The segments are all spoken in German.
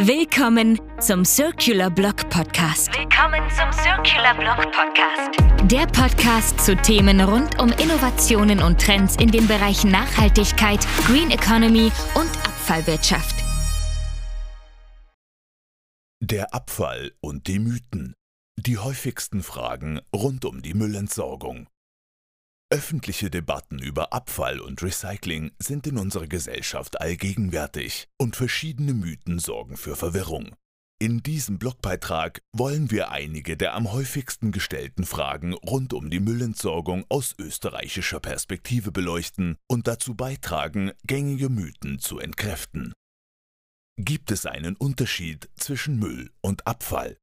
Willkommen zum Circular Block Podcast. Willkommen zum Circular Block Podcast. Der Podcast zu Themen rund um Innovationen und Trends in den Bereichen Nachhaltigkeit, Green Economy und Abfallwirtschaft. Der Abfall und die Mythen. Die häufigsten Fragen rund um die Müllentsorgung. Öffentliche Debatten über Abfall und Recycling sind in unserer Gesellschaft allgegenwärtig und verschiedene Mythen sorgen für Verwirrung. In diesem Blogbeitrag wollen wir einige der am häufigsten gestellten Fragen rund um die Müllentsorgung aus österreichischer Perspektive beleuchten und dazu beitragen, gängige Mythen zu entkräften. Gibt es einen Unterschied zwischen Müll und Abfall?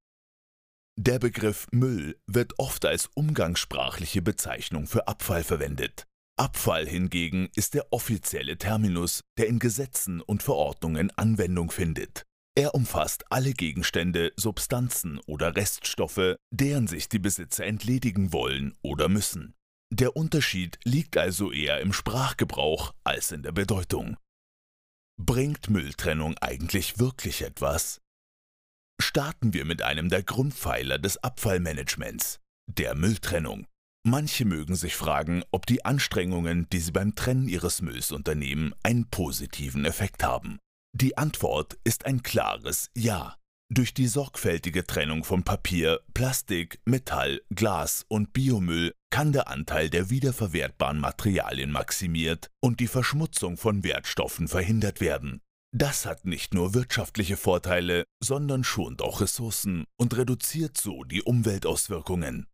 Der Begriff Müll wird oft als umgangssprachliche Bezeichnung für Abfall verwendet. Abfall hingegen ist der offizielle Terminus, der in Gesetzen und Verordnungen Anwendung findet. Er umfasst alle Gegenstände, Substanzen oder Reststoffe, deren sich die Besitzer entledigen wollen oder müssen. Der Unterschied liegt also eher im Sprachgebrauch als in der Bedeutung. Bringt Mülltrennung eigentlich wirklich etwas? Starten wir mit einem der Grundpfeiler des Abfallmanagements, der Mülltrennung. Manche mögen sich fragen, ob die Anstrengungen, die sie beim Trennen ihres Mülls unternehmen, einen positiven Effekt haben. Die Antwort ist ein klares Ja. Durch die sorgfältige Trennung von Papier, Plastik, Metall, Glas und Biomüll kann der Anteil der wiederverwertbaren Materialien maximiert und die Verschmutzung von Wertstoffen verhindert werden. Das hat nicht nur wirtschaftliche Vorteile, sondern schont auch Ressourcen und reduziert so die Umweltauswirkungen.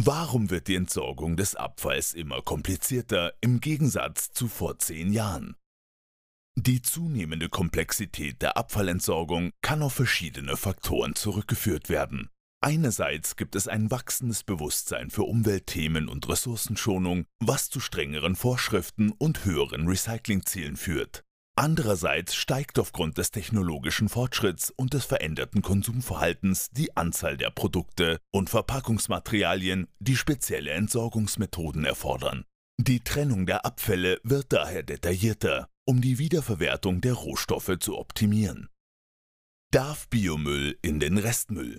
Warum wird die Entsorgung des Abfalls immer komplizierter im Gegensatz zu vor zehn Jahren? Die zunehmende Komplexität der Abfallentsorgung kann auf verschiedene Faktoren zurückgeführt werden. Einerseits gibt es ein wachsendes Bewusstsein für Umweltthemen und Ressourcenschonung, was zu strengeren Vorschriften und höheren Recyclingzielen führt. Andererseits steigt aufgrund des technologischen Fortschritts und des veränderten Konsumverhaltens die Anzahl der Produkte und Verpackungsmaterialien, die spezielle Entsorgungsmethoden erfordern. Die Trennung der Abfälle wird daher detaillierter, um die Wiederverwertung der Rohstoffe zu optimieren. Darf Biomüll in den Restmüll?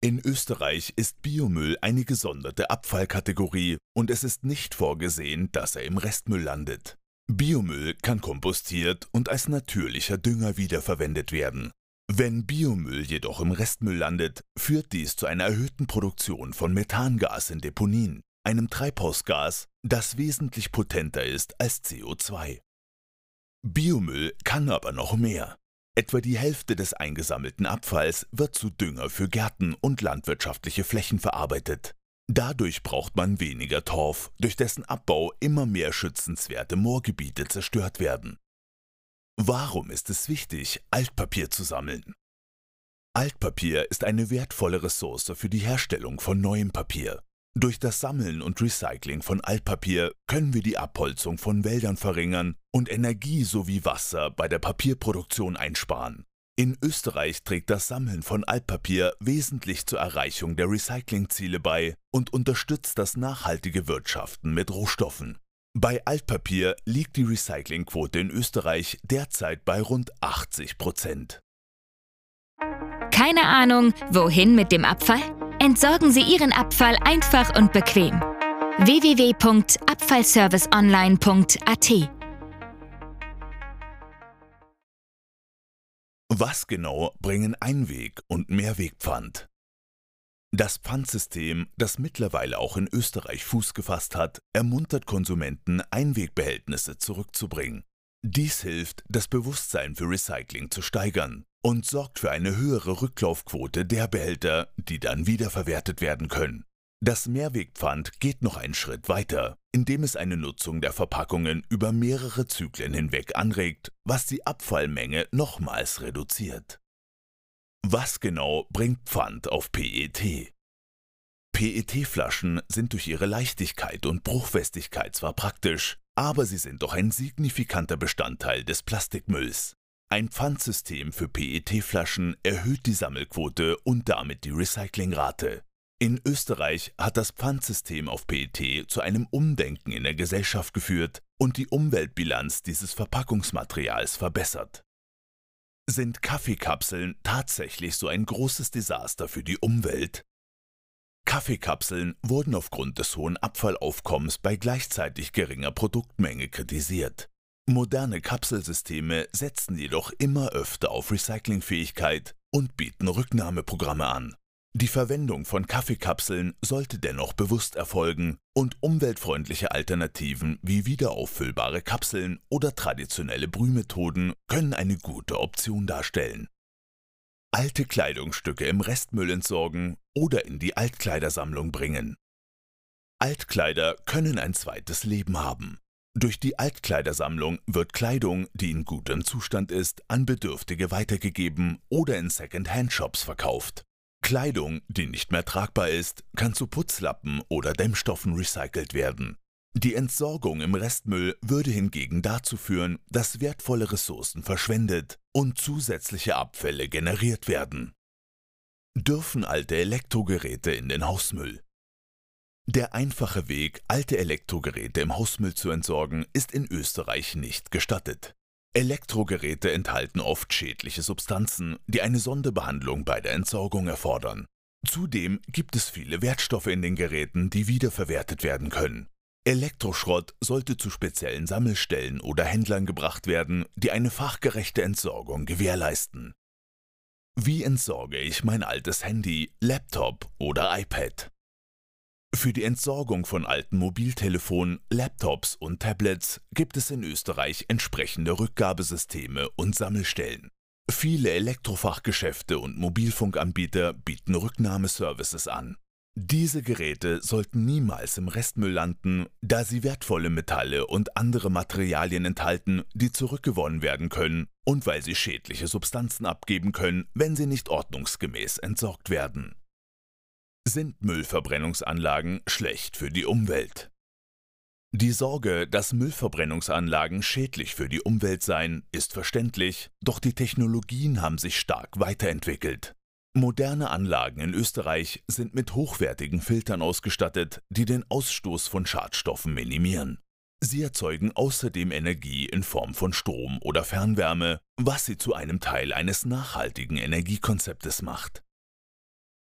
In Österreich ist Biomüll eine gesonderte Abfallkategorie und es ist nicht vorgesehen, dass er im Restmüll landet. Biomüll kann kompostiert und als natürlicher Dünger wiederverwendet werden. Wenn Biomüll jedoch im Restmüll landet, führt dies zu einer erhöhten Produktion von Methangas in Deponien, einem Treibhausgas, das wesentlich potenter ist als CO2. Biomüll kann aber noch mehr. Etwa die Hälfte des eingesammelten Abfalls wird zu Dünger für Gärten und landwirtschaftliche Flächen verarbeitet. Dadurch braucht man weniger Torf, durch dessen Abbau immer mehr schützenswerte Moorgebiete zerstört werden. Warum ist es wichtig, Altpapier zu sammeln? Altpapier ist eine wertvolle Ressource für die Herstellung von neuem Papier. Durch das Sammeln und Recycling von Altpapier können wir die Abholzung von Wäldern verringern und Energie sowie Wasser bei der Papierproduktion einsparen. In Österreich trägt das Sammeln von Altpapier wesentlich zur Erreichung der Recyclingziele bei und unterstützt das nachhaltige Wirtschaften mit Rohstoffen. Bei Altpapier liegt die Recyclingquote in Österreich derzeit bei rund 80 Prozent. Keine Ahnung, wohin mit dem Abfall? Entsorgen Sie Ihren Abfall einfach und bequem. www.abfallserviceonline.at Was genau bringen Einweg- und Mehrwegpfand? Das Pfandsystem, das mittlerweile auch in Österreich Fuß gefasst hat, ermuntert Konsumenten, Einwegbehältnisse zurückzubringen. Dies hilft, das Bewusstsein für Recycling zu steigern und sorgt für eine höhere Rücklaufquote der Behälter, die dann wiederverwertet werden können. Das Mehrwegpfand geht noch einen Schritt weiter, indem es eine Nutzung der Verpackungen über mehrere Zyklen hinweg anregt, was die Abfallmenge nochmals reduziert. Was genau bringt Pfand auf PET? PET-Flaschen sind durch ihre Leichtigkeit und Bruchfestigkeit zwar praktisch, aber sie sind doch ein signifikanter Bestandteil des Plastikmülls. Ein Pfandsystem für PET-Flaschen erhöht die Sammelquote und damit die Recyclingrate. In Österreich hat das Pfandsystem auf PET zu einem Umdenken in der Gesellschaft geführt und die Umweltbilanz dieses Verpackungsmaterials verbessert. Sind Kaffeekapseln tatsächlich so ein großes Desaster für die Umwelt? Kaffeekapseln wurden aufgrund des hohen Abfallaufkommens bei gleichzeitig geringer Produktmenge kritisiert. Moderne Kapselsysteme setzen jedoch immer öfter auf Recyclingfähigkeit und bieten Rücknahmeprogramme an. Die Verwendung von Kaffeekapseln sollte dennoch bewusst erfolgen und umweltfreundliche Alternativen wie wiederauffüllbare Kapseln oder traditionelle Brühmethoden können eine gute Option darstellen. Alte Kleidungsstücke im Restmüll entsorgen oder in die Altkleidersammlung bringen. Altkleider können ein zweites Leben haben. Durch die Altkleidersammlung wird Kleidung, die in gutem Zustand ist, an Bedürftige weitergegeben oder in Second-Hand-Shops verkauft. Kleidung, die nicht mehr tragbar ist, kann zu Putzlappen oder Dämmstoffen recycelt werden. Die Entsorgung im Restmüll würde hingegen dazu führen, dass wertvolle Ressourcen verschwendet und zusätzliche Abfälle generiert werden. Dürfen alte Elektrogeräte in den Hausmüll? Der einfache Weg, alte Elektrogeräte im Hausmüll zu entsorgen, ist in Österreich nicht gestattet. Elektrogeräte enthalten oft schädliche Substanzen, die eine Sonderbehandlung bei der Entsorgung erfordern. Zudem gibt es viele Wertstoffe in den Geräten, die wiederverwertet werden können. Elektroschrott sollte zu speziellen Sammelstellen oder Händlern gebracht werden, die eine fachgerechte Entsorgung gewährleisten. Wie entsorge ich mein altes Handy, Laptop oder iPad? Für die Entsorgung von alten Mobiltelefonen, Laptops und Tablets gibt es in Österreich entsprechende Rückgabesysteme und Sammelstellen. Viele Elektrofachgeschäfte und Mobilfunkanbieter bieten Rücknahmeservices an. Diese Geräte sollten niemals im Restmüll landen, da sie wertvolle Metalle und andere Materialien enthalten, die zurückgewonnen werden können und weil sie schädliche Substanzen abgeben können, wenn sie nicht ordnungsgemäß entsorgt werden. Sind Müllverbrennungsanlagen schlecht für die Umwelt? Die Sorge, dass Müllverbrennungsanlagen schädlich für die Umwelt seien, ist verständlich, doch die Technologien haben sich stark weiterentwickelt. Moderne Anlagen in Österreich sind mit hochwertigen Filtern ausgestattet, die den Ausstoß von Schadstoffen minimieren. Sie erzeugen außerdem Energie in Form von Strom oder Fernwärme, was sie zu einem Teil eines nachhaltigen Energiekonzeptes macht.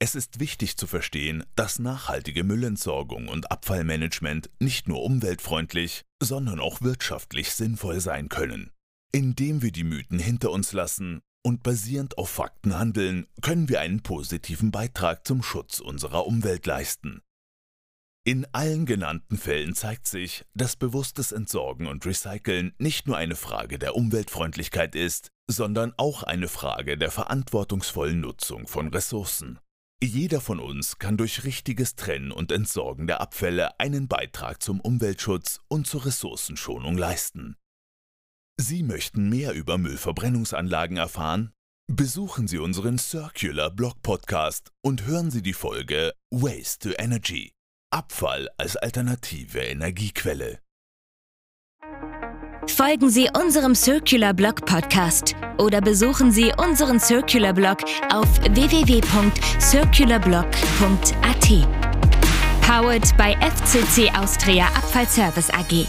Es ist wichtig zu verstehen, dass nachhaltige Müllentsorgung und Abfallmanagement nicht nur umweltfreundlich, sondern auch wirtschaftlich sinnvoll sein können. Indem wir die Mythen hinter uns lassen und basierend auf Fakten handeln, können wir einen positiven Beitrag zum Schutz unserer Umwelt leisten. In allen genannten Fällen zeigt sich, dass bewusstes Entsorgen und Recyceln nicht nur eine Frage der Umweltfreundlichkeit ist, sondern auch eine Frage der verantwortungsvollen Nutzung von Ressourcen. Jeder von uns kann durch richtiges Trennen und Entsorgen der Abfälle einen Beitrag zum Umweltschutz und zur Ressourcenschonung leisten. Sie möchten mehr über Müllverbrennungsanlagen erfahren? Besuchen Sie unseren Circular Blog Podcast und hören Sie die Folge Waste to Energy. Abfall als alternative Energiequelle. Folgen Sie unserem Circular Blog Podcast oder besuchen Sie unseren Circular Blog auf www.circularblog.at. Powered by FCC Austria Abfallservice AG.